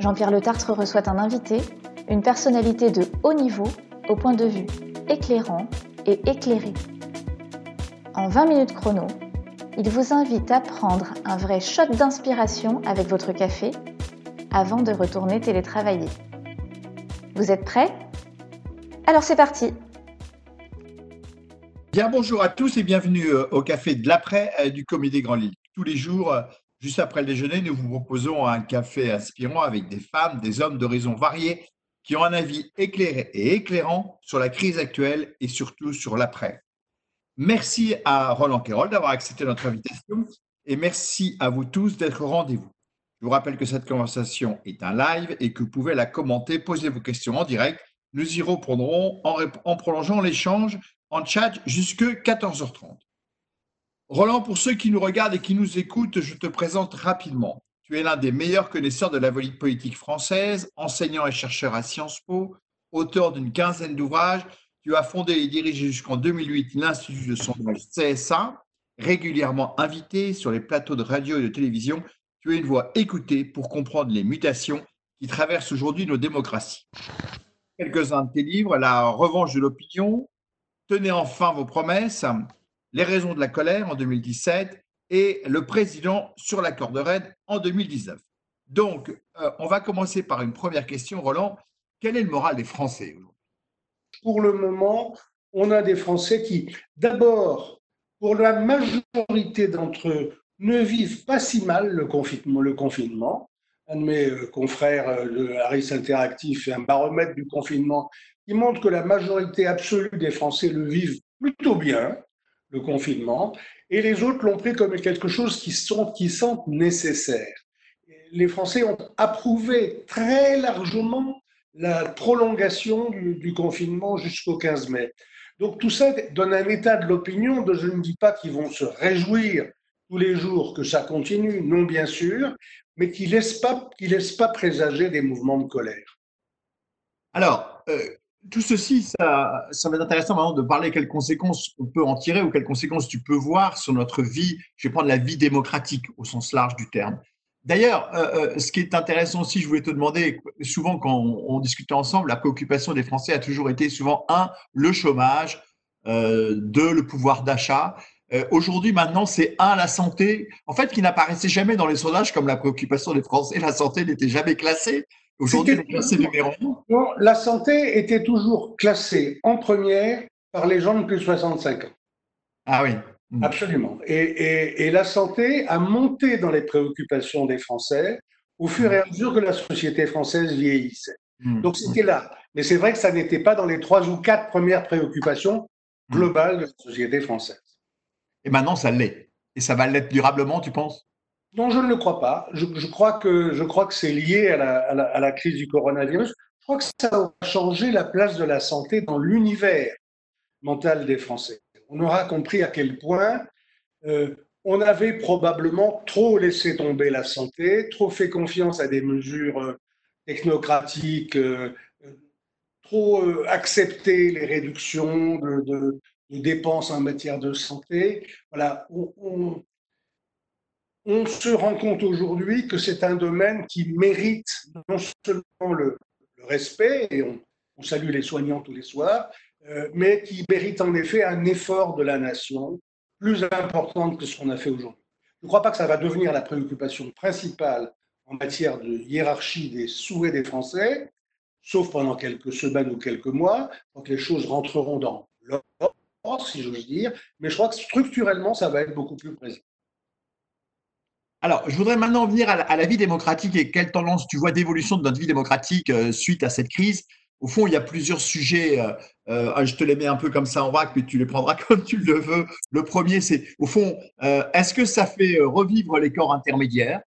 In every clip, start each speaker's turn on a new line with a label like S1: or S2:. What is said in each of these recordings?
S1: Jean-Pierre Le Tartre reçoit un invité, une personnalité de haut niveau, au point de vue éclairant et éclairé. En 20 minutes chrono, il vous invite à prendre un vrai shot d'inspiration avec votre café avant de retourner télétravailler. Vous êtes prêts? Alors c'est parti
S2: Bien bonjour à tous et bienvenue euh, au café de l'après euh, du Comité Grand Lille. Tous les jours, euh, Juste après le déjeuner, nous vous proposons un café inspirant avec des femmes, des hommes d'horizons variés qui ont un avis éclairé et éclairant sur la crise actuelle et surtout sur l'après. Merci à Roland Quérol d'avoir accepté notre invitation et merci à vous tous d'être au rendez-vous. Je vous rappelle que cette conversation est un live et que vous pouvez la commenter, poser vos questions en direct. Nous y répondrons en, en prolongeant l'échange en chat jusque 14h30. Roland, pour ceux qui nous regardent et qui nous écoutent, je te présente rapidement. Tu es l'un des meilleurs connaisseurs de la politique française, enseignant et chercheur à Sciences Po, auteur d'une quinzaine d'ouvrages. Tu as fondé et dirigé jusqu'en 2008 l'Institut de sondage CSA, régulièrement invité sur les plateaux de radio et de télévision. Tu es une voix écoutée pour comprendre les mutations qui traversent aujourd'hui nos démocraties. Quelques-uns de tes livres, La revanche de l'opinion, Tenez enfin vos promesses, les raisons de la colère en 2017 et le président sur l'accord de Rennes en 2019. Donc, euh, on va commencer par une première question, Roland. Quel est le moral des Français aujourd'hui?
S3: Pour le moment, on a des Français qui, d'abord, pour la majorité d'entre eux, ne vivent pas si mal le confinement. Le confinement. Un de mes euh, confrères euh, de Harris Interactive fait un baromètre du confinement qui montre que la majorité absolue des Français le vivent plutôt bien le confinement, et les autres l'ont pris comme quelque chose qui, sont, qui semble nécessaire. Les Français ont approuvé très largement la prolongation du, confinement jusqu'au 15 mai. Donc tout ça donne un état de l'opinion de je ne dis pas qu'ils vont se réjouir tous les jours que ça continue, non bien sûr, mais qui ne laisse, pas, qui laisse pas présager des mouvements de colère.
S2: Alors, euh, tout ceci, ça, ça va intéressant maintenant de parler quelles conséquences on peut en tirer ou quelles conséquences tu peux voir sur notre vie. Je vais prendre la vie démocratique au sens large du terme. D'ailleurs, euh, euh, ce qui est intéressant aussi, je voulais te demander, souvent quand on, discute ensemble, la préoccupation des Français a toujours été souvent, un, le chômage, euh, deux, le pouvoir d'achat. Aujourd'hui, maintenant, c'est un, la santé, en fait, qui n'apparaissait jamais dans les sondages comme la préoccupation des Français. La santé n'était jamais classée. Aujourd'hui,
S3: La santé était toujours classée en première par les gens de plus de 65 ans.
S2: Ah oui.
S3: Hmm. Absolument. Et, la santé a monté dans les préoccupations des Français au fur et à mesure que la société française vieillissait. Hmm. Donc c'était là. Mais c'est vrai que ça n'était pas dans les trois ou quatre premières préoccupations globales de la société française.
S2: Et maintenant, ça l'est. Et ça va l'être durablement, tu penses?
S3: Non, je ne le crois pas. Je, crois que, je crois que c'est lié à la, crise du coronavirus. Je crois que ça va changer la place de la santé dans l'univers mental des Français. On aura compris à quel point euh, on avait probablement trop laissé tomber la santé, trop fait confiance à des mesures euh, technocratiques, euh, trop accepté les réductions de, dépenses en matière de santé. Voilà, se rend compte aujourd'hui que c'est un domaine qui mérite non seulement le, respect, et on, salue les soignants tous les soirs, euh, mais qui mérite en effet un effort de la nation plus important que ce qu'on a fait aujourd'hui. Je ne crois pas que ça va devenir la préoccupation principale en matière de hiérarchie des souhaits des Français, sauf pendant quelques semaines ou quelques mois, quand les choses rentreront dans l'ordre, si j'ose dire, mais je crois que structurellement, ça va être beaucoup plus présent.
S2: Alors, je voudrais maintenant venir à la, vie démocratique et quelle tendance tu vois d'évolution de notre vie démocratique euh, suite à cette crise. Au fond, il y a plusieurs sujets. Euh, euh, je te les mets un peu comme ça en vrac, mais tu les prendras comme tu le veux. Le premier, c'est au fond, est-ce que ça fait revivre les corps intermédiaires?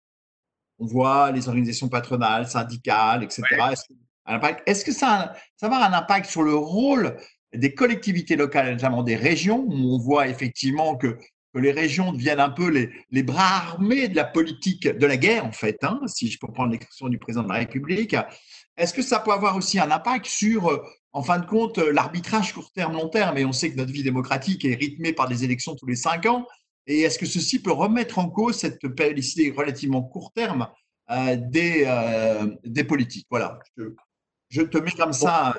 S2: On voit les organisations patronales, syndicales, etc. Est-ce que ça, ça va avoir un impact sur le rôle des collectivités locales, notamment des régions, où on voit effectivement que, les régions deviennent un peu les, bras armés de la politique, de la guerre en fait, hein, si je peux prendre l'expression du président de la République. Est-ce que ça peut avoir aussi un impact sur, euh, en fin de compte, euh, l'arbitrage court terme, long terme? Et on sait que notre vie démocratique est rythmée par des élections tous les cinq ans. Et est-ce que ceci peut remettre en cause cette périodicité relativement court terme euh, des, des politiques? Voilà, je, te mets comme ça.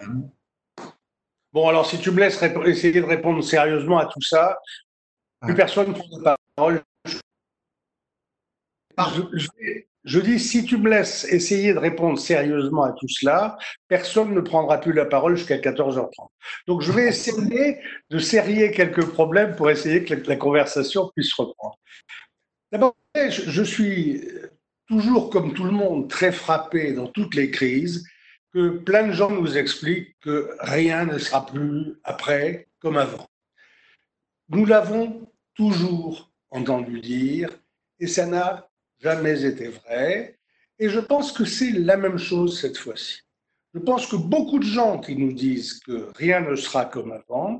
S3: Bon, alors si tu me laisses essayer de répondre sérieusement à tout ça, plus personne ne prend la parole. Je, dis, si tu me laisses essayer de répondre sérieusement à tout cela, personne ne prendra plus la parole jusqu'à 14h30. Donc je vais essayer de serrer quelques problèmes pour essayer que la, conversation puisse reprendre. D'abord, je suis toujours, comme tout le monde, très frappé dans toutes les crises que plein de gens nous expliquent que rien ne sera plus après comme avant. Nous l'avons toujours entendu dire et ça n'a jamais été vrai. Et je pense que c'est la même chose cette fois-ci. Je pense que beaucoup de gens qui nous disent que rien ne sera comme avant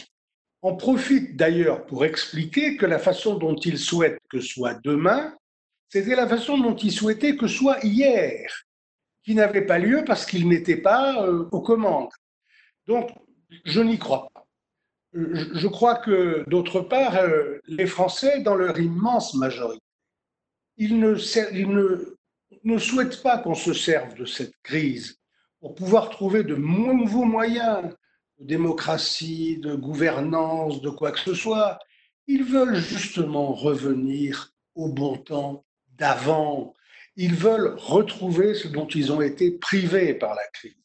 S3: en profitent d'ailleurs pour expliquer que la façon dont ils souhaitent que soit demain, c'était la façon dont ils souhaitaient que soit hier qui n'avait pas lieu parce qu'il n'était pas euh, aux commandes. Donc, je n'y crois pas. Je crois que, d'autre part, euh, les Français, dans leur immense majorité, ils ne, ne, ne souhaitent pas qu'on se serve de cette crise pour pouvoir trouver de nouveaux moyens de démocratie, de gouvernance, de quoi que ce soit. Ils veulent justement revenir au bon temps d'avant, ils veulent retrouver ce dont ils ont été privés par la crise.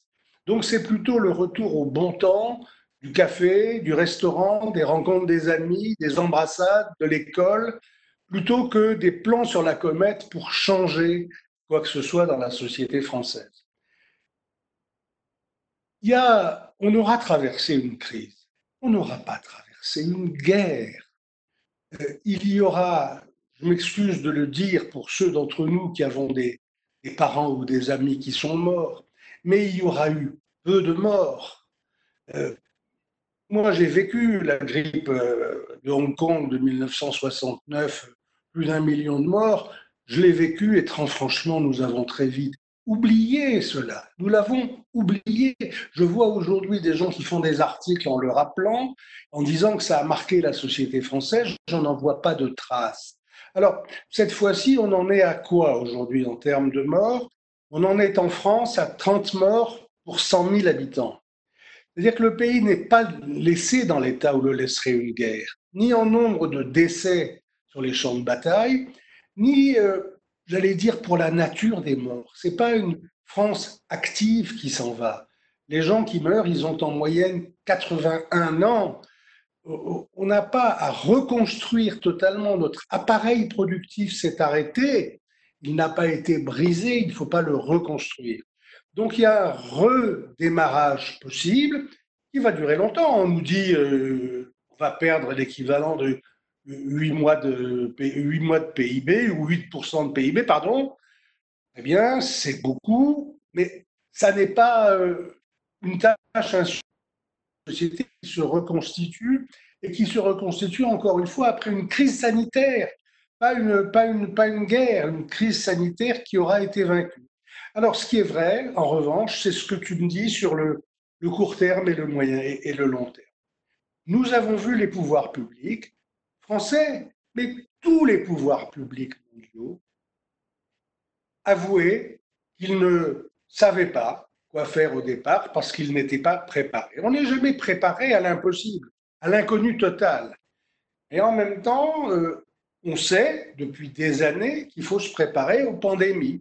S3: Donc c'est plutôt le retour au bon temps du café, du restaurant, des rencontres des amis, des embrassades, de l'école, plutôt que des plans sur la comète pour changer quoi que ce soit dans la société française. Il y a, on aura traversé une crise, on n'aura pas traversé une guerre. Euh, il y aura je m'excuse de le dire pour ceux d'entre nous qui avons des, parents ou des amis qui sont morts, mais il y aura eu peu de morts. Euh, moi, j'ai vécu la grippe euh, de Hong Kong de 1969, plus d'un million de morts. Je l'ai vécu et très franchement, nous avons très vite oublié cela. Nous l'avons oublié. Je vois aujourd'hui des gens qui font des articles en le rappelant, en disant que ça a marqué la société française. Je n'en vois pas de traces. Alors, cette fois-ci, on en est à quoi aujourd'hui en termes de morts? On en est en France à 30 morts pour 100 000 habitants. C'est-à-dire que le pays n'est pas laissé dans l'état où le laisserait une guerre, ni en nombre de décès sur les champs de bataille, ni, euh, j'allais dire, pour la nature des morts. Ce n'est pas une France active qui s'en va. Les gens qui meurent, ils ont en moyenne 81 ans on n'a pas à reconstruire totalement notre appareil productif s'est arrêté, il n'a pas été brisé, il ne faut pas le reconstruire. Donc il y a un redémarrage possible qui va durer longtemps. On nous dit euh, on va perdre l'équivalent de 8 mois de, 8 mois de PIB ou 8% de PIB, pardon. Eh bien, c'est beaucoup, mais ça n'est pas euh, une tâche société qui se reconstitue et qui se reconstitue encore une fois après une crise sanitaire, pas une guerre, une crise sanitaire qui aura été vaincue. Alors, ce qui est vrai, en revanche, c'est ce que tu me dis sur le, court terme et le moyen et, le long terme. Nous avons vu les pouvoirs publics français, mais tous les pouvoirs publics mondiaux, avouer qu'ils ne savaient pas quoi faire au départ parce qu'ils n'étaient pas préparés. On n'est jamais préparé à l'impossible, à l'inconnu total. Et en même temps, euh, on sait depuis des années qu'il faut se préparer aux pandémies.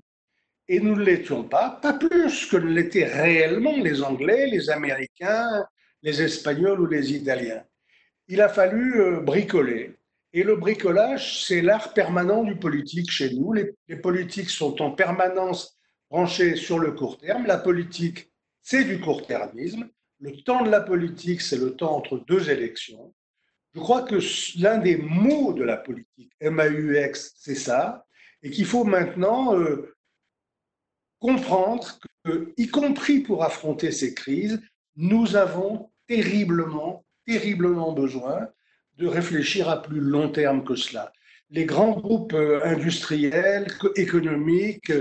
S3: Et nous ne l'étions pas, pas plus que ne l'étaient réellement les Anglais, les Américains, les Espagnols ou les Italiens. Il a fallu euh, bricoler. Et le bricolage, c'est l'art permanent du politique chez nous. les politiques sont en permanence branché sur le court terme. La politique, c'est du court-termisme. Le temps de la politique, c'est le temps entre deux élections. Je crois que l'un des mots de la politique, MAUX, c'est ça, et qu'il faut maintenant euh, comprendre que, y compris pour affronter ces crises, nous avons terriblement, terriblement besoin de réfléchir à plus long terme que cela. Les grands groupes euh, industriels, économiques,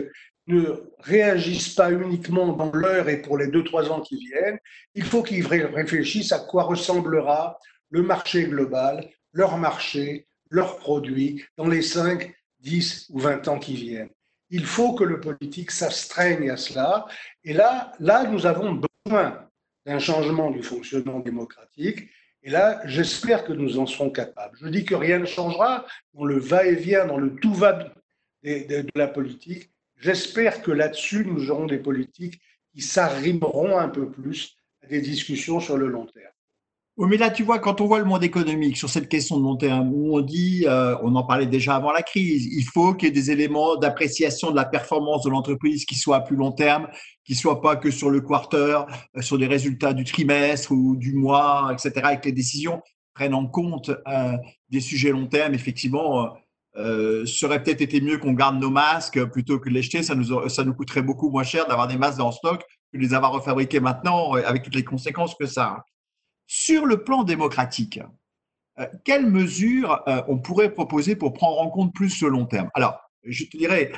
S3: ne réagissent pas uniquement dans l'heure et pour les deux, trois ans qui viennent. Il faut qu'ils réfléchissent à quoi ressemblera le marché global, leur marché, leurs produits dans les 5, 10 ou 20 ans qui viennent. Il faut que le politique s'astreigne à cela. Et là, là, nous avons besoin d'un changement du fonctionnement démocratique. Et là, j'espère que nous en serons capables. Je dis que rien ne changera dans le va-et-vient, dans le tout-va de la politique. J'espère que là-dessus, nous aurons des politiques qui s'arrimeront un peu plus à des discussions sur le long terme.
S2: Oui, mais là, tu vois, quand on voit le monde économique sur cette question de long terme, où on dit, euh, on en parlait déjà avant la crise, il faut qu'il y ait des éléments d'appréciation de la performance de l'entreprise qui soient à plus long terme, qui soient pas que sur le quarter, euh, sur des résultats du trimestre ou du mois, etc., et que les décisions prennent en compte euh, des sujets long terme. Effectivement, euh, serait peut-être été mieux qu'on garde nos masques plutôt que de les jeter. Ça nous, ça nous coûterait beaucoup moins cher d'avoir des masques en stock que de les avoir refabriqués maintenant, avec toutes les conséquences que ça. Sur le plan démocratique, euh, quelles mesures euh, on pourrait proposer pour prendre en compte plus ce long terme? Alors, je te dirais,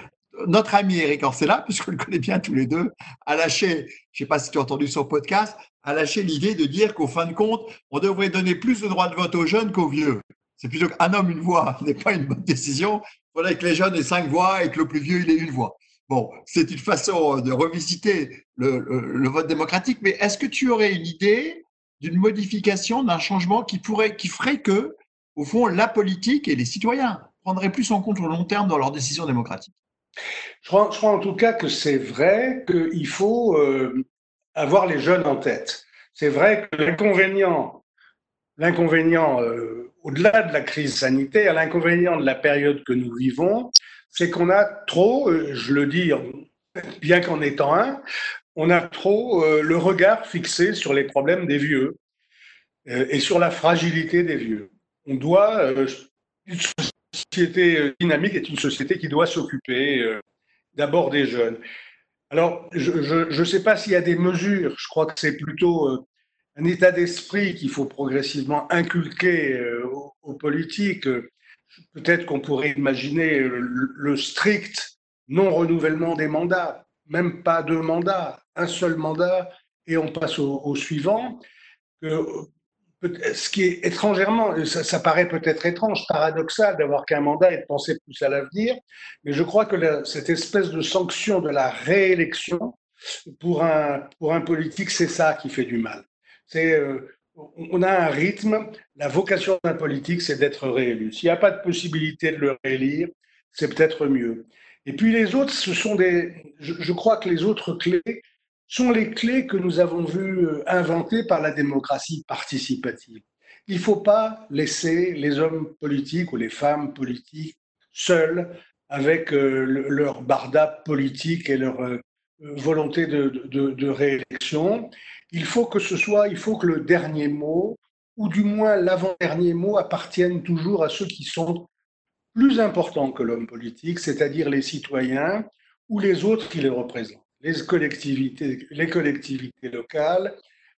S2: notre ami Eric Orcella, puisqu'on le connaît bien tous les deux, a lâché, je ne sais pas si tu as entendu son podcast, a lâché l'idée de dire qu'au fin de compte, on devrait donner plus de droits de vote aux jeunes qu'aux vieux. C'est plutôt qu'un homme, une voix n'est pas une bonne décision. Il faudrait que les jeunes aient cinq voix et que le plus vieux, il ait une voix. Bon, c'est une façon de revisiter le vote démocratique, mais est-ce que tu aurais une idée d'une modification, d'un changement qui pourrait, qui ferait que, au fond, la politique et les citoyens prendraient plus en compte au long terme dans leurs décisions démocratiques.
S3: Je crois, en tout cas que c'est vrai qu'il faut euh, avoir les jeunes en tête. C'est vrai que l'inconvénient, l'inconvénient euh, au-delà de la crise sanitaire, l'inconvénient de la période que nous vivons, c'est qu'on a trop, euh, je le dis bien qu'en étant un, on a trop euh, le regard fixé sur les problèmes des vieux euh, et sur la fragilité des vieux. On doit, euh, une société dynamique est une société qui doit s'occuper d'abord des jeunes. Alors, je ne sais pas s'il y a des mesures, je crois que c'est plutôt un état d'esprit qu'il faut progressivement inculquer aux, politiques. Peut-être qu'on pourrait imaginer le strict non-renouvellement des mandats même pas deux mandats, un seul mandat, et on passe au, suivant. ce qui est étrangèrement, ça, paraît peut-être étrange, paradoxal d'avoir qu'un mandat et de penser plus à l'avenir, mais je crois que cette espèce de sanction de la réélection, pour un, pour un politique, c'est ça qui fait du mal. C'est, euh, on a un rythme, la vocation d'un politique, c'est d'être réélu. S'il n'y a pas de possibilité de le réélire, c'est peut-être mieux. Et puis les autres, ce sont des. Je, crois que les autres clés sont les clés que nous avons vues euh, inventées par la démocratie participative. Il ne faut pas laisser les hommes politiques ou les femmes politiques seuls avec euh, leur barda politique et leur euh, volonté de, de, réélection. Il faut que ce soit, il faut que le dernier mot, ou du moins l'avant-dernier mot, appartienne toujours à ceux qui sont plus important que l'homme politique, c'est-à-dire les citoyens ou les autres qui les représentent, les collectivités, les collectivités locales,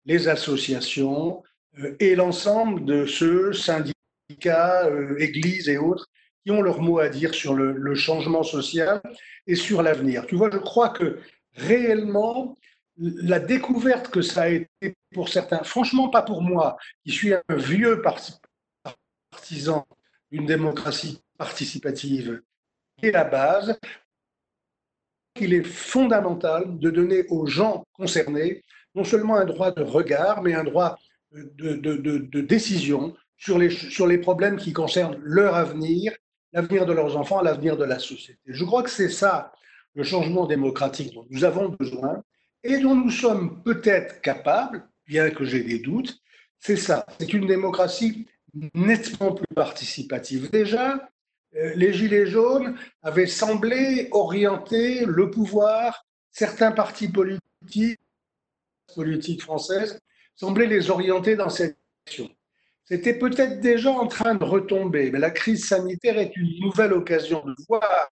S3: les associations euh, et l'ensemble de ceux, syndicats, euh, églises et autres, qui ont leur mot à dire sur le, changement social et sur l'avenir. Tu vois, je crois que réellement, la découverte que ça a été pour certains, franchement pas pour moi, qui suis un vieux partisan d'une démocratie participative est la base, il est fondamental de donner aux gens concernés non seulement un droit de regard, mais un droit de, décision sur les, sur les problèmes qui concernent leur avenir, l'avenir de leurs enfants, l'avenir de la société. Je crois que c'est ça le changement démocratique dont nous avons besoin et dont nous sommes peut-être capables, bien que j'ai des doutes. C'est ça, c'est une démocratie nettement plus participative. Déjà, les Gilets jaunes avaient semblé orienter le pouvoir, certains partis politiques, politiques françaises, semblaient les orienter dans cette direction. C'était peut-être déjà en train de retomber, mais la crise sanitaire est une nouvelle occasion de voir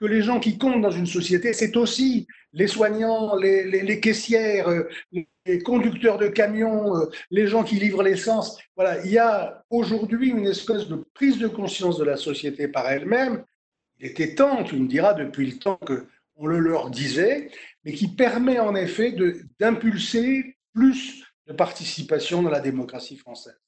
S3: que les gens qui comptent dans une société, c'est aussi les soignants, les, caissières, euh, les conducteurs de camions, euh, les gens qui livrent l'essence. Voilà, il y a aujourd'hui une espèce de prise de conscience de la société par elle-même. Il était temps, tu me diras, depuis le temps qu'on le leur disait, mais qui permet en effet d'impulser plus de participation dans la démocratie française.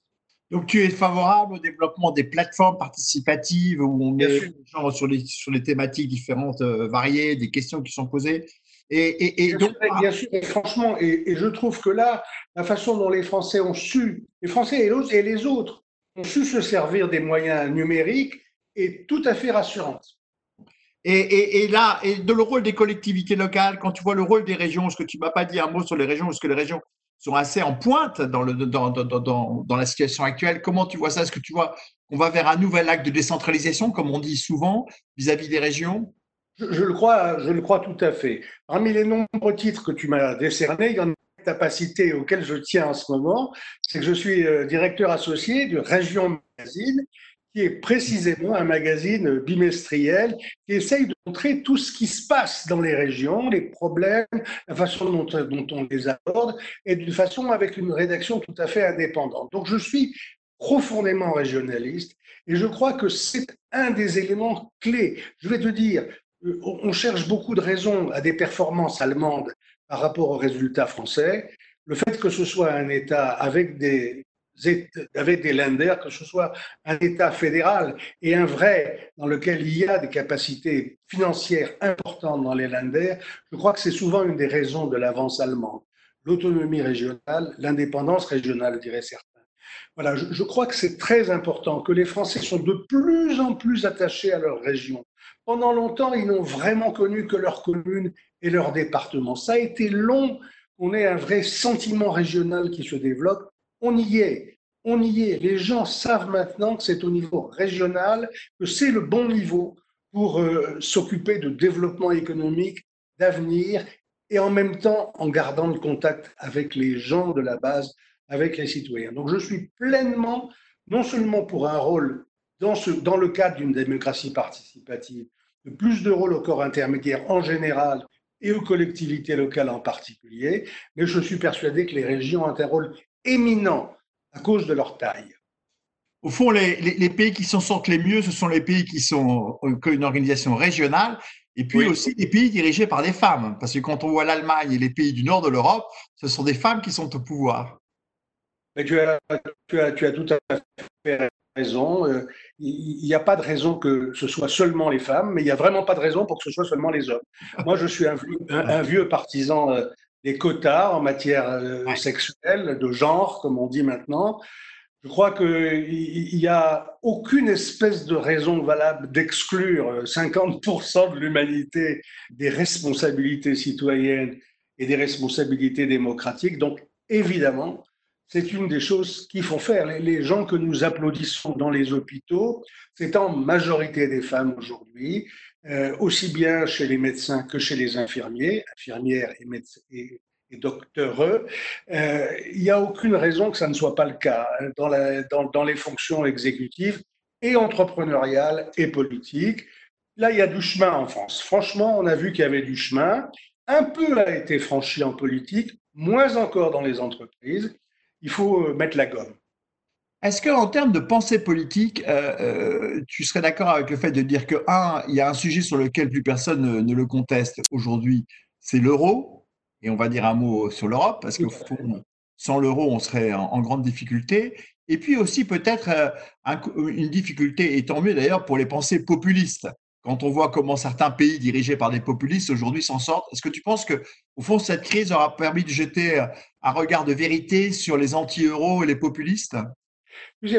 S2: Donc, tu es favorable au développement des plateformes participatives où on met les gens sur les, sur les thématiques différentes, euh, variées, des questions qui sont posées.
S3: Et, donc, bien sûr, et franchement, et, je trouve que là, la façon dont les Français ont su, les Français et, les autres, ont su se servir des moyens numériques est tout à fait rassurante.
S2: Et, là, et de le rôle des collectivités locales, quand tu vois le rôle des régions, ce que tu m'as pas dit un mot sur les régions, est-ce que les régions sont assez en pointe dans, le, dans, dans, dans, la situation actuelle. Comment tu vois ça? Est-ce que tu vois qu'on va vers un nouvel acte de décentralisation, comme on dit souvent, vis-à-vis des régions?
S3: Je, le crois, je le crois tout à fait. Parmi les nombreux titres que tu m'as décernés, il y en a une capacité auquel je tiens en ce moment, c'est que je suis euh, directeur associé de Région Magazine, qui est précisément un magazine bimestriel qui essaye de montrer tout ce qui se passe dans les régions, les problèmes, la façon dont, dont on les aborde, et d'une façon avec une rédaction tout à fait indépendante. Donc je suis profondément régionaliste et je crois que c'est un des éléments clés. Je vais te dire, euh, on cherche beaucoup de raisons à des performances allemandes par rapport aux résultats français. Le fait que ce soit un État avec des avec des lenders, que ce soit un État fédéral et un vrai dans lequel il y a des capacités financières importantes dans les lenders, je crois que c'est souvent une des raisons de l'avance allemande. L'autonomie régionale, l'indépendance régionale, dirait certains. Voilà, je, je crois que c'est très important que les Français sont de plus en plus attachés à leur région. Pendant longtemps, ils n'ont vraiment connu que leur commune et leur département. Ça a été long qu'on ait un vrai sentiment régional qui se développe on y est. On y est. Les gens savent maintenant que c'est au niveau régional, que c'est le bon niveau pour euh, s'occuper de développement économique, d'avenir, et en même temps en gardant le contact avec les gens de la base, avec les citoyens. Donc je suis pleinement, non seulement pour un rôle dans, le cadre d'une démocratie participative, de plus de rôle au corps intermédiaire en général et aux collectivités locales en particulier, mais je suis persuadé que les régions ont éminents à cause de leur taille.
S2: Au fond, les, pays qui s'en sortent les mieux, ce sont les pays qui sont une organisation régionale, et puis aussi les pays dirigés par des femmes. Parce que quand on voit l'Allemagne et les pays du nord de l'Europe, ce sont des femmes qui sont au pouvoir.
S3: tu, as, tu, as, tu as tout à fait raison. Euh, il n'y a pas de raison que ce soit seulement les femmes, mais il n'y a vraiment pas de raison pour que ce soit seulement les hommes. Moi, je suis un, un vieux partisan euh, des quotas en matière euh, sexuelle, de genre, comme on dit maintenant. Je crois qu'il n'y a aucune espèce de raison valable d'exclure 50% de l'humanité des responsabilités citoyennes et des responsabilités démocratiques. Donc, évidemment, c'est une des choses qu'il faut faire. Les gens que nous applaudissons dans les hôpitaux, c'est en majorité des femmes aujourd'hui. Euh, aussi bien chez les médecins que chez les infirmiers, infirmières et, et, docteurs. Euh, il n'y a aucune raison que ça ne soit pas le cas hein, dans, les fonctions exécutives et entrepreneuriales et politiques. Là, il y a du chemin en France. Franchement, on a vu qu'il y avait du chemin. Un peu a été franchi en politique, moins encore dans les entreprises. Il faut euh, mettre la gomme.
S2: Est-ce qu'en termes de pensée politique, euh, euh, tu serais d'accord avec le fait de dire que, un, il y a un sujet sur lequel plus personne ne, le conteste aujourd'hui, c'est l'euro, et on va dire un mot sur l'Europe, parce que sans l'euro, on serait en, grande difficulté. Et puis aussi peut-être euh, une difficulté, et tant mieux d'ailleurs, pour les pensées populistes. Quand on voit comment certains pays dirigés par des populistes aujourd'hui s'en sortent, est-ce que tu penses que, au fond, cette crise aura permis de jeter un regard de vérité sur les anti-euros et les populistes?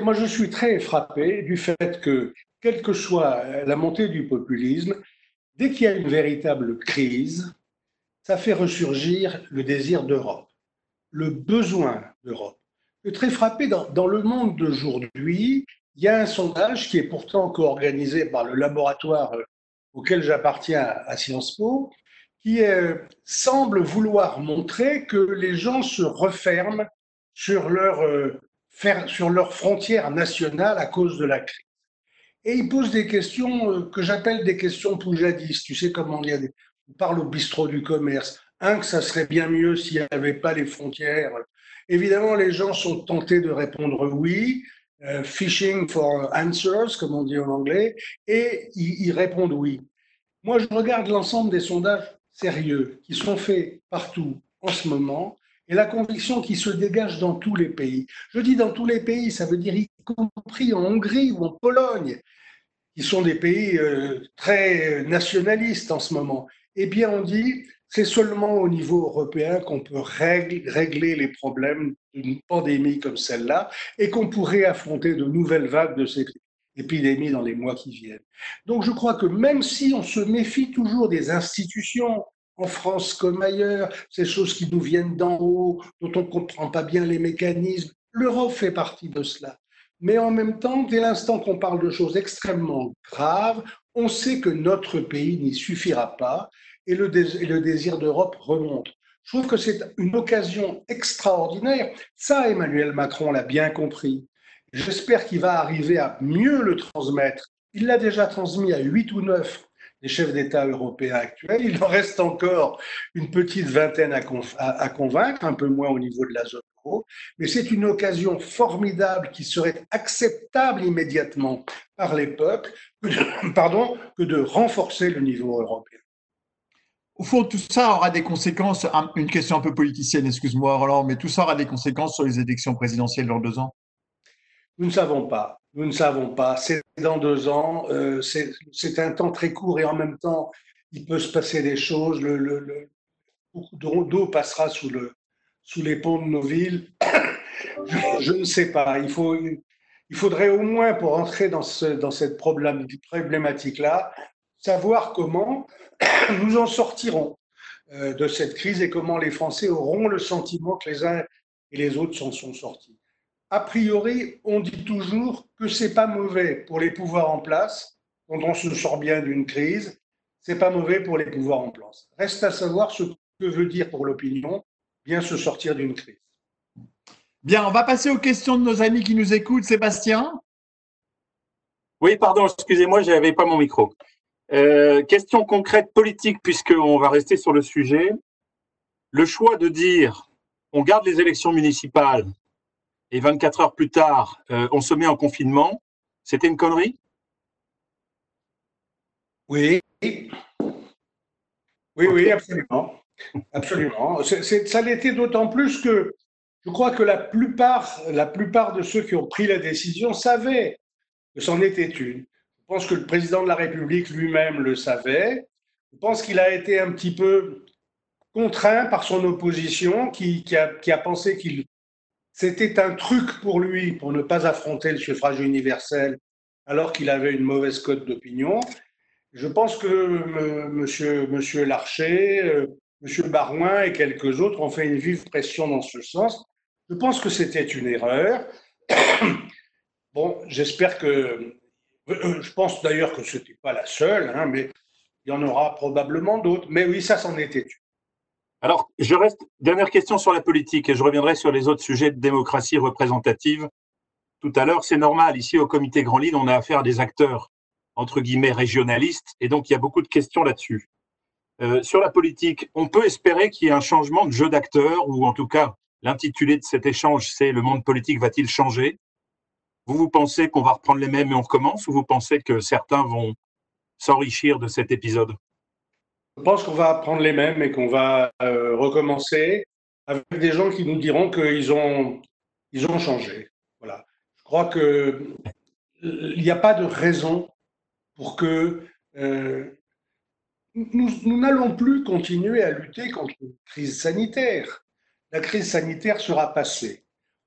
S3: Moi, je suis très frappé du fait que, quelle que soit la montée du populisme, dès qu'il y a une véritable crise, ça fait ressurgir le désir d'Europe, le besoin d'Europe. Je suis très frappé dans, dans le monde d'aujourd'hui. Il y a un sondage qui est pourtant co-organisé par le laboratoire auquel j'appartiens à Sciences Po, qui semble vouloir montrer que les gens se referment sur leur sur leurs frontières nationales à cause de la crise. Et il pose des questions euh, que j'appelle des questions poujadistes. Tu sais comment on dit, on parle au bistrot du commerce. Un, que ça serait bien mieux s'il n'y avait pas les frontières. Évidemment, les gens sont tentés de répondre oui, euh, fishing for answers, comme on dit en anglais, et ils, répondent oui. Moi, je regarde l'ensemble des sondages sérieux qui sont faits partout en ce moment et la conviction qui se dégage dans tous les pays. Je dis dans tous les pays, ça veut dire y compris en Hongrie ou en Pologne, qui sont des pays euh, très nationalistes en ce moment. Eh bien, on dit, c'est seulement au niveau européen qu'on peut régler les problèmes d'une pandémie comme celle-là et qu'on pourrait affronter de nouvelles vagues de cette épidémie dans les mois qui viennent. Donc je crois que même si on se méfie toujours des institutions, en France comme ailleurs, ces choses qui nous viennent d'en haut, dont on ne comprend pas bien les mécanismes, l'Europe fait partie de cela. Mais en même temps, dès l'instant qu'on parle de choses extrêmement graves, on sait que notre pays n'y suffira pas et le, désir d'Europe remonte. Je trouve que c'est une occasion extraordinaire. Ça, Emmanuel Macron l'a bien compris. J'espère qu'il va arriver à mieux le transmettre. Il l'a déjà transmis à 8 ou 9 des chefs d'État européens actuels. Il en reste encore une petite vingtaine à, à, convaincre, un peu moins au niveau de la zone euro. Mais c'est une occasion formidable qui serait acceptable immédiatement par les peuples pardon, que de renforcer le niveau européen.
S2: Au fond, tout ça aura des conséquences, une question un peu politicienne, excuse-moi Roland, mais tout ça aura des conséquences sur les élections présidentielles dans deux ans?
S3: Nous ne savons pas. Nous ne savons pas. C'est dans deux ans. Euh, c'est un temps très court et en même temps, il peut se passer des choses. Le, d'eau passera sous, le, sous les ponts de nos villes. Je, ne sais pas. Il, faudrait au moins, pour entrer dans cette problématique-là, savoir comment nous en sortirons euh, de cette crise et comment les Français auront le sentiment que les uns et les autres s'en sont sortis. A priori, on dit toujours que c'est pas mauvais pour les pouvoirs en place quand on se sort bien d'une crise. C'est pas mauvais pour les pouvoirs en place. Reste à savoir ce que veut dire pour l'opinion bien se sortir d'une crise.
S2: Bien, on va passer aux questions de nos amis qui nous écoutent. Sébastien?
S4: Oui, pardon, excusez-moi, je n'avais pas mon micro. Euh, question concrète politique, puisqu'on va rester sur le sujet. Le choix de dire on garde les élections municipales et 24 heures plus tard, euh, on se met en confinement, c'était une connerie?
S3: Oui. Oui, oui, absolument. Absolument. ça l'était d'autant plus que je crois que la plupart, la plupart de ceux qui ont pris la décision savaient que c'en était une. Je pense que le président de la République lui-même le savait. Je pense qu'il a été un petit peu contraint par son opposition, qui, a, pensé qu'il c'était un truc pour lui pour ne pas affronter le suffrage universel alors qu'il avait une mauvaise cote d'opinion. Je pense que monsieur Larcher, euh, monsieur Barouin et quelques autres ont fait une vive pression dans ce sens. Je pense que c'était une erreur. Bon, j'espère que euh, je pense d'ailleurs que ce n'était pas la seule, hein, mais il y en aura probablement d'autres. Mais oui, ça, c'en était une.
S4: Alors, je reste. Dernière question sur la politique et je reviendrai sur les autres sujets de démocratie représentative tout à l'heure. C'est normal. Ici, au comité Grand Ligne, on a affaire à des acteurs, entre guillemets, régionalistes. Et donc, il y a beaucoup de questions là-dessus. Euh, sur la politique, on peut espérer qu'il y ait un changement de jeu d'acteurs, ou en tout cas, l'intitulé de cet échange, c'est Le monde politique va-t-il changer? Vous, vous pensez qu'on va reprendre les mêmes et on recommence ou vous pensez que certains vont s'enrichir de cet épisode?
S3: Je pense qu'on va apprendre les mêmes et qu'on va euh, recommencer avec des gens qui nous diront qu'ils ont, ils ont changé. Voilà. Je crois qu'il n'y a pas de raison pour que euh, nous n'allons plus continuer à lutter contre une crise sanitaire. La crise sanitaire sera passée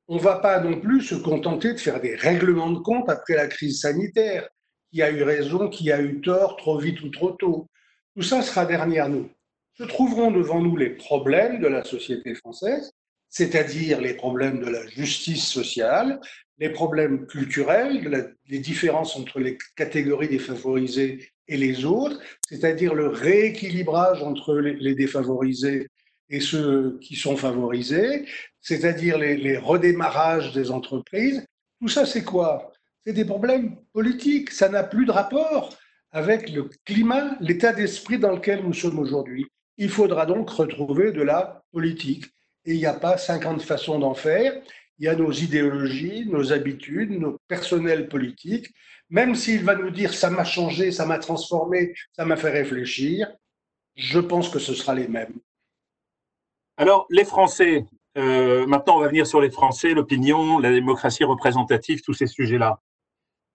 S3: on ne va pas non plus se contenter de faire des règlements de compte après la crise sanitaire. Qui a eu raison, qui a eu tort, trop vite ou trop tôt. Tout ça sera derrière nous. Se trouveront devant nous les problèmes de la société française, c'est-à-dire les problèmes de la justice sociale, les problèmes culturels, les différences entre les catégories défavorisées et les autres, c'est-à-dire le rééquilibrage entre les défavorisés et ceux qui sont favorisés, c'est-à-dire les, redémarrages des entreprises. Tout ça, c'est quoi? C'est des problèmes politiques. Ça n'a plus de rapport avec le climat, l'état d'esprit dans lequel nous sommes aujourd'hui. Il faudra donc retrouver de la politique. Et il n'y a pas 50 façons d'en faire. Il y a nos idéologies, nos habitudes, nos personnels politiques. Même s'il va nous dire ça m'a changé, ça m'a transformé, ça m'a fait réfléchir, je pense que ce sera les mêmes.
S4: Alors, les Français, euh, maintenant on va venir sur les Français, l'opinion, la démocratie représentative, tous ces sujets-là.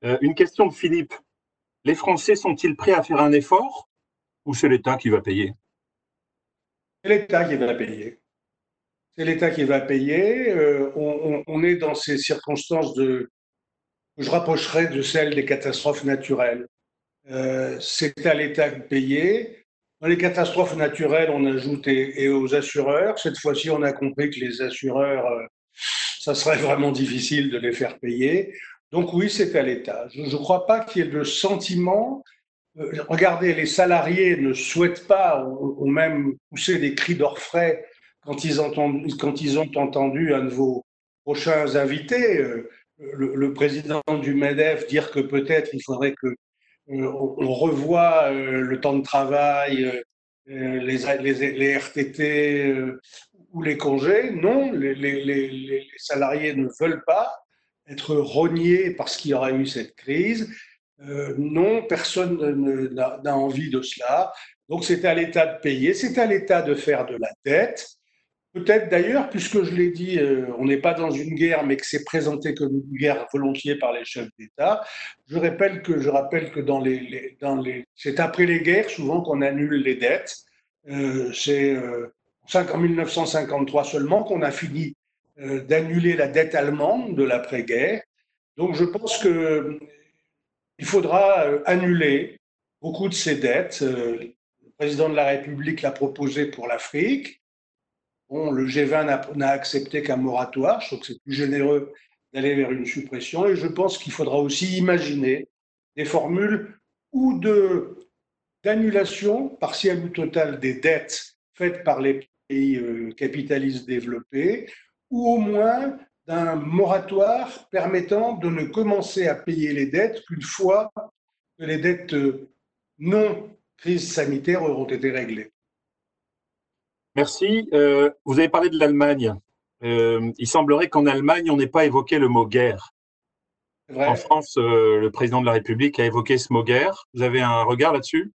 S4: Euh, une question de Philippe. Les Français sont-ils prêts à faire un effort ou c'est l'État qui va payer?
S3: C'est l'État qui va payer. C'est l'État qui va payer. Euh, on, est dans ces circonstances de, je rapprocherai de celles des catastrophes naturelles. c'est à l'État de payer. Dans les catastrophes naturelles, on ajoute et, aux assureurs. Cette fois-ci, on a compris que les assureurs, euh, ça serait vraiment difficile de les faire payer. Donc oui, c'est à l'État. Je ne crois pas qu'il y ait de sentiment. Euh, regardez, les salariés ne souhaitent pas, ou même poussé des cris d'orfraie quand ils, ont entendu un de vos prochains invités, euh, le, président du MEDEF, dire que peut-être il faudrait que euh, euh, le temps de travail, les, RTT ou les congés. Non, les, salariés ne veulent pas être rognés parce qu'il y aura eu cette crise. non, personne n'a envie de cela. Donc c'est à l'État de payer, c'est à l'État de faire de la dette. Peut-être d'ailleurs, puisque je l'ai dit, euh, on n'est pas dans une guerre, mais que c'est présenté comme une guerre volontiers par les chefs d'État. Je rappelle que, je rappelle que c'est après les guerres souvent qu'on annule les dettes. Euh, c'est euh, en 1953 seulement qu'on a fini d'annuler la dette allemande de l'après-guerre. Donc je pense que il faudra annuler beaucoup de ces dettes. le président de la République l'a proposé pour l'Afrique. Bon, le G20 n'a accepté qu'un moratoire. Je trouve que c'est plus généreux d'aller vers une suppression. Et je pense qu'il faudra aussi imaginer des formules ou d'annulation partielle ou totale des dettes faites par les pays euh, capitalistes développés, ou au moins d'un moratoire permettant de ne commencer à payer les dettes qu'une fois que les dettes euh, non crise sanitaire auront été réglées.
S4: Merci. Euh, vous avez parlé de l'Allemagne. Euh, il semblerait qu'en Allemagne, on n'ait pas évoqué le mot guerre. En France, euh, le président de la République a évoqué ce mot guerre. Vous avez un regard là-dessus?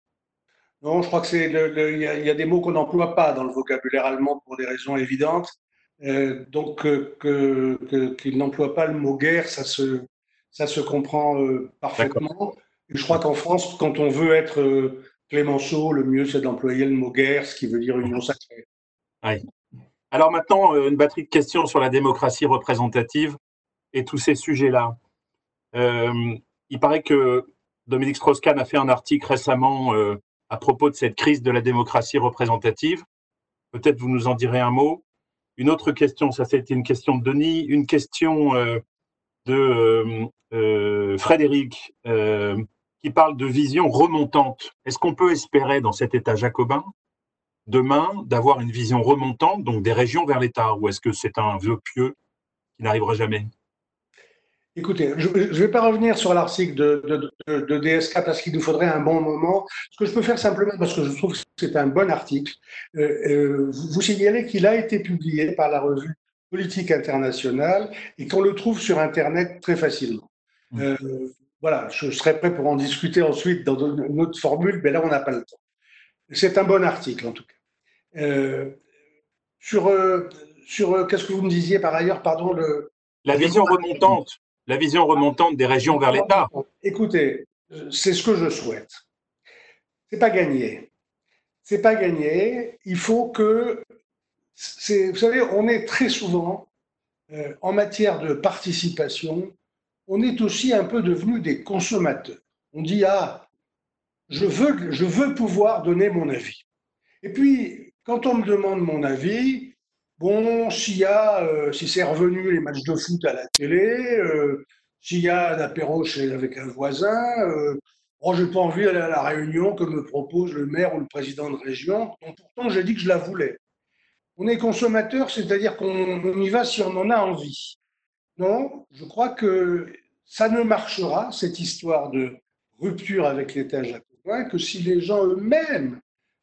S3: Non, je crois que c'est il y, a des mots qu'on n'emploie pas dans le vocabulaire allemand pour des raisons évidentes. Donc qu'il n'emploie pas le mot guerre, ça se ça se comprend parfaitement. Et je crois qu'en France, quand on veut être Clémenceau, le mieux c'est d'employer le mot guerre, ce qui veut dire union sacrée.
S4: Alors maintenant, euh, une batterie de questions sur la démocratie représentative et tous ces sujets-là. Euh, il paraît que Dominique Strauss-Kahn a fait un article récemment euh, à propos de cette crise de la démocratie représentative. Peut-être vous nous en direz un mot. Une autre question, ça c'était une question de Denis, une question de Frédéric qui parle de vision remontante. Est-ce qu'on peut espérer dans cet État jacobin demain d'avoir une vision remontante, donc des régions vers l'État, ou est-ce que c'est un vœu pieux qui n'arrivera jamais?
S3: Écoutez, je ne vais pas revenir sur l'article de, de, DSK parce qu'il nous faudrait un bon moment. Ce que je peux faire simplement, parce que je trouve que c'est un bon article, euh, euh, vous signalez qu'il a été publié par la revue Politique internationale et qu'on le trouve sur Internet très facilement. Mmh. Euh, voilà, je serais prêt pour en discuter ensuite dans une autre formule, mais là, on n'a pas le temps. C'est un bon article, en tout cas. Euh, sur, sur qu'est-ce que vous me disiez par ailleurs, pardon le,
S4: La vision remontante, la vision remontante des régions vers l'État.
S3: Écoutez, c'est ce que je souhaite. C'est pas gagné. C'est pas gagné. Il faut que, vous savez, on est très souvent en matière de participation on est aussi un peu devenu des consommateurs. On dit ah, je veux, je veux pouvoir donner mon avis. Et puis, quand on me demande mon avis, bon, s'il y a, si c'est revenu les matchs de foot à la télé, euh, s'il y a un apéro chez, avec un voisin, euh, oh, je n'ai pas envie d'aller à la réunion que me propose le maire ou le président de région. pourtant, j'ai dit que je la voulais. On est consommateur, c'est-à-dire qu'on y va si on en a envie. Non, je crois que ça ne marchera, cette histoire de rupture avec l'État japonais, que si les gens eux-mêmes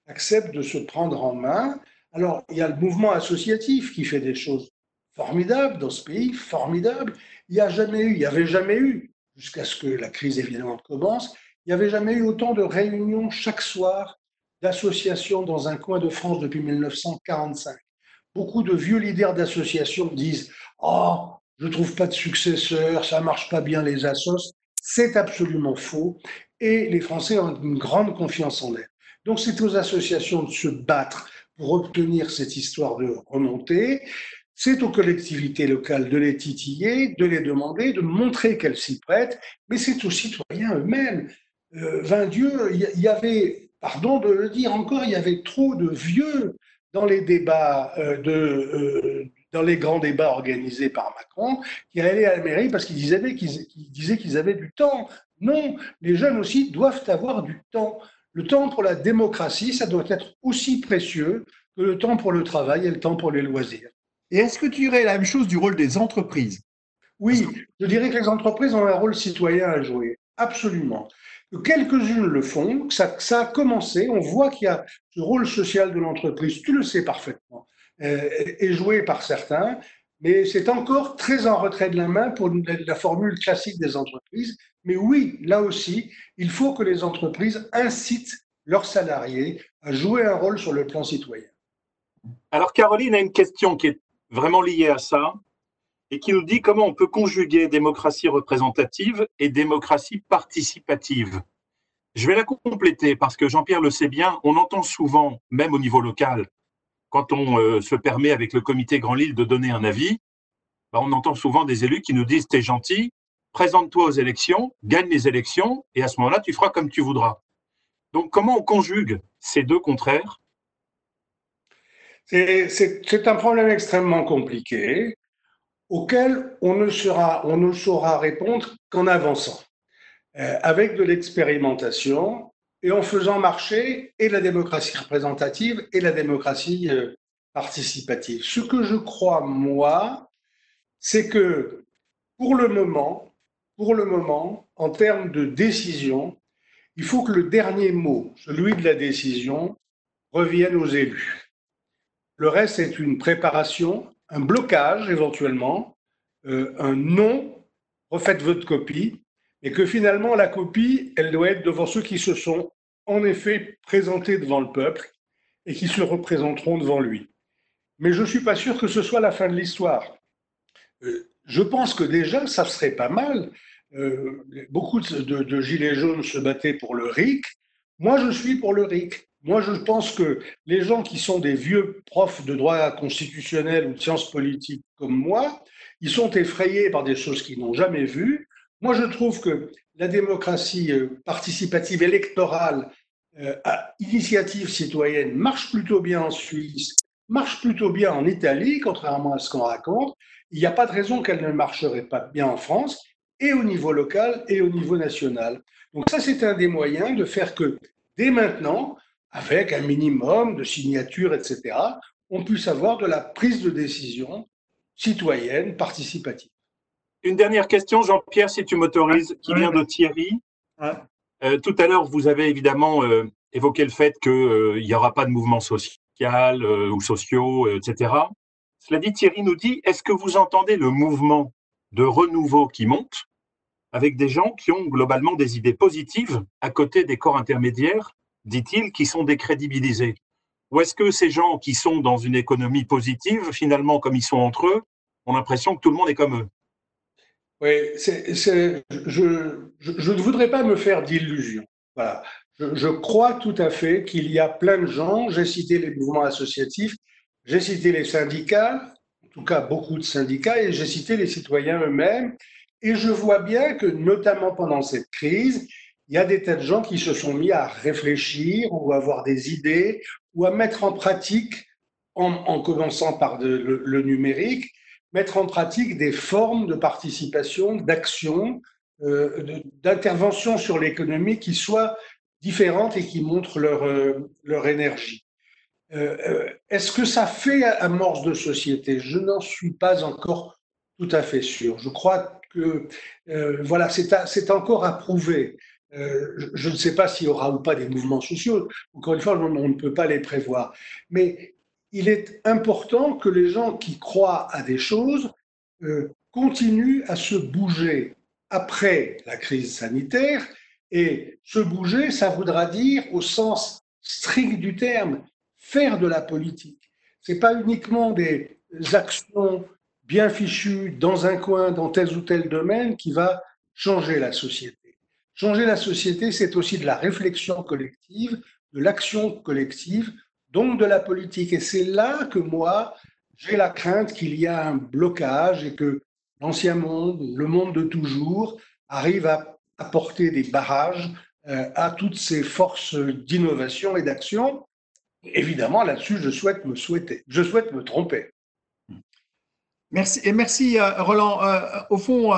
S3: acceptent de se prendre en main. Alors, il y a le mouvement associatif qui fait des choses formidables dans ce pays, formidables. Il n'y a jamais eu, il n'y avait jamais eu, jusqu'à ce que la crise évidemment commence, il n'y avait jamais eu autant de réunions chaque soir d'associations dans un coin de France depuis 1945. Beaucoup de vieux leaders d'associations disent Oh, je ne trouve pas de successeur, ça ne marche pas bien les assos. C'est absolument faux. Et les Français ont une grande confiance en elles. Donc c'est aux associations de se battre pour obtenir cette histoire de remontée. C'est aux collectivités locales de les titiller, de les demander, de montrer qu'elles s'y prêtent, mais c'est aux citoyens eux-mêmes. Euh, Dieu, il y avait, pardon de le dire encore, il y avait trop de vieux dans les débats euh, euh, dans les grands débats organisés par Macron, qui allaient à la mairie parce qu'ils disaient qu'ils avaient du temps. Non, les jeunes aussi doivent avoir du temps. Le temps pour la démocratie, ça doit être aussi précieux que le temps pour le travail et le temps pour les loisirs.
S2: Et est-ce que tu dirais la même chose du rôle des entreprises?
S3: Oui, je dirais que les entreprises ont un rôle citoyen à jouer, absolument. Quelques-unes le font, ça, ça a commencé, on voit qu'il y a ce rôle social de l'entreprise, tu le sais parfaitement, euh, est joué par certains, mais c'est encore très en retrait de la main pour la formule classique des entreprises. Mais oui, là aussi, il faut que les entreprises incitent leurs salariés à jouer un rôle sur le plan citoyen.
S4: Alors Caroline a une question qui est vraiment liée à ça et qui nous dit comment on peut conjuguer démocratie représentative et démocratie participative. Je vais la compléter parce que Jean-Pierre le sait bien, on entend souvent, même au niveau local, quand on euh, se permet avec le comité Grand Lille de donner un avis, bah, on entend souvent des élus qui nous disent T'es gentil, présente-toi aux élections, gagne les élections, et à ce moment-là, tu feras comme tu voudras. Donc, comment on conjugue ces deux contraires?
S3: C'est un problème extrêmement compliqué auquel on ne, on ne saura répondre qu'en avançant, euh, avec de l'expérimentation et en faisant marcher et la démocratie représentative et la démocratie euh, participative. Ce que je crois, moi, c'est que pour le moment, pour le moment, en termes de décision, il faut que le dernier mot, celui de la décision, revienne aux élus. Le reste est une préparation, un blocage éventuellement, euh, un non, refaites votre copie, et que finalement la copie, elle doit être devant ceux qui se sont en effet présentés devant le peuple et qui se représenteront devant lui. Mais je ne suis pas sûr que ce soit la fin de l'histoire. Euh, je pense que déjà, ça serait pas mal. Euh, beaucoup de, gilets jaunes se battaient pour le RIC. Moi, je suis pour le RIC. Moi, je pense que les gens qui sont des vieux profs de droit constitutionnel ou de sciences politiques comme moi, ils sont effrayés par des choses qu'ils n'ont jamais vues. Moi, je trouve que la démocratie euh, participative électorale euh, à initiative citoyenne marche plutôt bien en Suisse, marche plutôt bien en Italie, contrairement à ce qu'on raconte. Il n'y a pas de raison qu'elle ne marcherait pas bien en France, et au niveau local et au niveau national. Donc ça, c'est un des moyens de faire que dès maintenant, avec un minimum de signatures, etc., on puisse avoir de la prise de décision citoyenne, participative.
S4: Une dernière question, Jean-Pierre, si tu m'autorises, qui vient de Thierry. Euh, tout à l'heure, vous avez évidemment euh, évoqué le fait qu'il euh, n'y aura pas de mouvement social ou sociaux, etc. Cela dit, Thierry nous dit, est-ce que vous entendez le mouvement de renouveau qui monte avec des gens qui ont globalement des idées positives à côté des corps intermédiaires, dit-il, qui sont décrédibilisés? Ou est-ce que ces gens qui sont dans une économie positive, finalement, comme ils sont entre eux, ont l'impression que tout le monde est comme eux?
S3: Oui, je, ne voudrais pas me faire d'illusions. Voilà. Je, crois tout à fait qu'il y a plein de gens, j'ai cité les mouvements associatifs, j'ai cité les syndicats, en tout cas beaucoup de syndicats, et j'ai cité les citoyens eux-mêmes, et je vois bien que, notamment pendant cette crise, il y a des tas de gens qui se sont mis à réfléchir ou à avoir des idées ou à mettre en pratique, en, commençant par le numérique, mettre en pratique des formes de participation, d'action, euh, d'intervention sur l'économie qui soient différentes et qui montrent leur, euh, leur énergie. Euh, est-ce que ça fait amorce de société? Je n'en suis pas encore tout à fait sûr. Je crois que voilà, c'est encore à prouver. Je ne sais pas s'il y aura ou pas des mouvements sociaux. Encore une fois, on, ne peut pas les prévoir. Mais il est important que les gens qui croient à des choses euh, continuent à se bouger après la crise sanitaire. Et se bouger, ça voudra dire, au sens strict du terme, faire de la politique. Ce n'est pas uniquement des actions bien fichues dans un coin, dans tel ou tel domaine, qui va changer la société. Changer la société, c'est aussi de la réflexion collective, de l'action collective, donc de la politique. Et c'est là que moi, j'ai la crainte qu'il y a un blocage et que l'ancien monde, le monde de toujours, arrive à apporter des barrages euh, à toutes ces forces d'innovation et d'action. Évidemment, là-dessus, je souhaite me souhaiter, je souhaite me tromper.
S2: Merci et merci euh, Roland. Euh, au fond,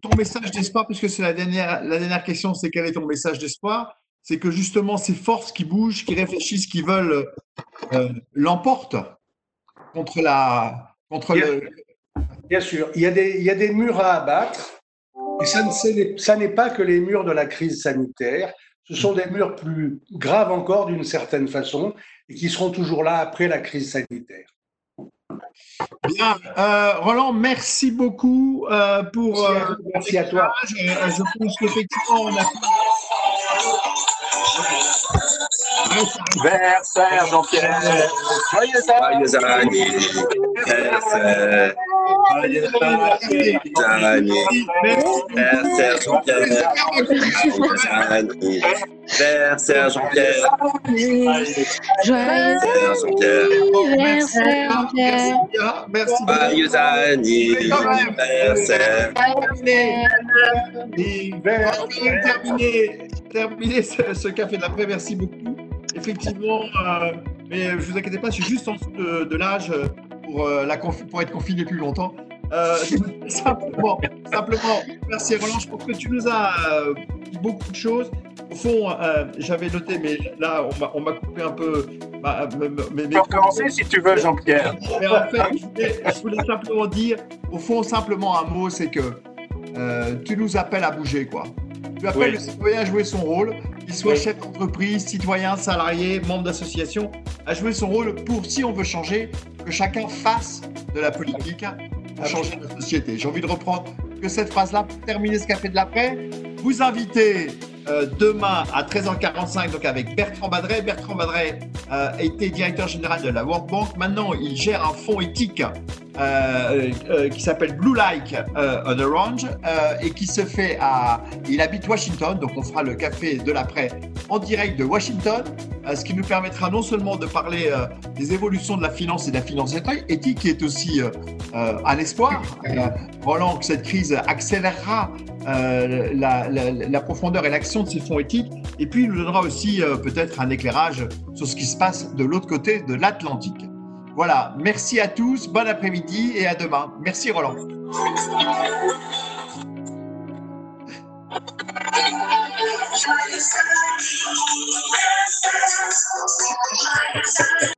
S2: ton message d'espoir, puisque c'est la dernière, la dernière question, c'est quel est ton message d'espoir? C'est que justement ces forces qui bougent, qui réfléchissent, qui veulent l'emportent contre la contre
S3: bien,
S2: le.
S3: Bien sûr, il y a des il y a des murs à abattre. Et ça n'est pas que les murs de la crise sanitaire, ce sont des murs plus graves encore d'une certaine façon et qui seront toujours là après la crise sanitaire.
S2: Bien, euh, Roland, merci beaucoup euh, pour.
S3: Merci à, euh, toi.
S2: Je, je pense qu'effectivement, on a.
S4: Versailles, Jean-Pierre.
S5: Joyeux anniversaire. Versailles, Jean-Pierre.
S1: Joyeux anniversaire, Jean-Pierre.
S2: Merci.
S5: Joyeux anniversaire.
S2: Terminé, terminé ce, ce café de l'après. Merci beaucoup. Effectivement, euh, mais ne vous inquiétez pas, je suis juste en dessous de, de l'âge pour, euh, la confi- pour être confiné plus longtemps. Euh, simplement, simplement, merci Roland. Je pense que tu nous as euh, dit beaucoup de choses. Au fond, euh, j'avais noté, mais là, on m'a- coupé un peu. ma- ma- ma- mes-
S4: Tu
S2: mes
S4: peux recommencer si tu veux, Jean-Pierre.
S2: mais en fait, je voulais, je voulais simplement dire, au fond, simplement un mot, c'est que euh, tu nous appelles à bouger, quoi. Tu appelles
S4: Oui.
S2: le citoyen à jouer son rôle, qu'il soit chef d'entreprise, citoyen, salarié, membre d'association, à jouer son rôle pour, si on veut changer, que chacun fasse de la politique pour changer la société. J'ai envie de reprendre que cette phrase-là pour terminer ce café de l'après. Vous invitez euh, demain à 13h45 donc avec Bertrand Badret. Bertrand Badret euh, était directeur général de la World Bank. Maintenant, il gère un fonds éthique euh, qui s'appelle Blue Like on Orange et qui se fait à. Il habite Washington, donc on fera le café de l'après en direct de Washington, ce qui nous permettra non seulement de parler des évolutions de la finance et de la finance éthique, qui est aussi un espoir. Roland, que cette crise accélérera euh, la, profondeur et l'action de ces fonds éthiques, et puis il nous donnera aussi euh, peut-être un éclairage sur ce qui se passe de l'autre côté de l'Atlantique. Voilà, merci à tous, bon après-midi et à demain. Merci Roland.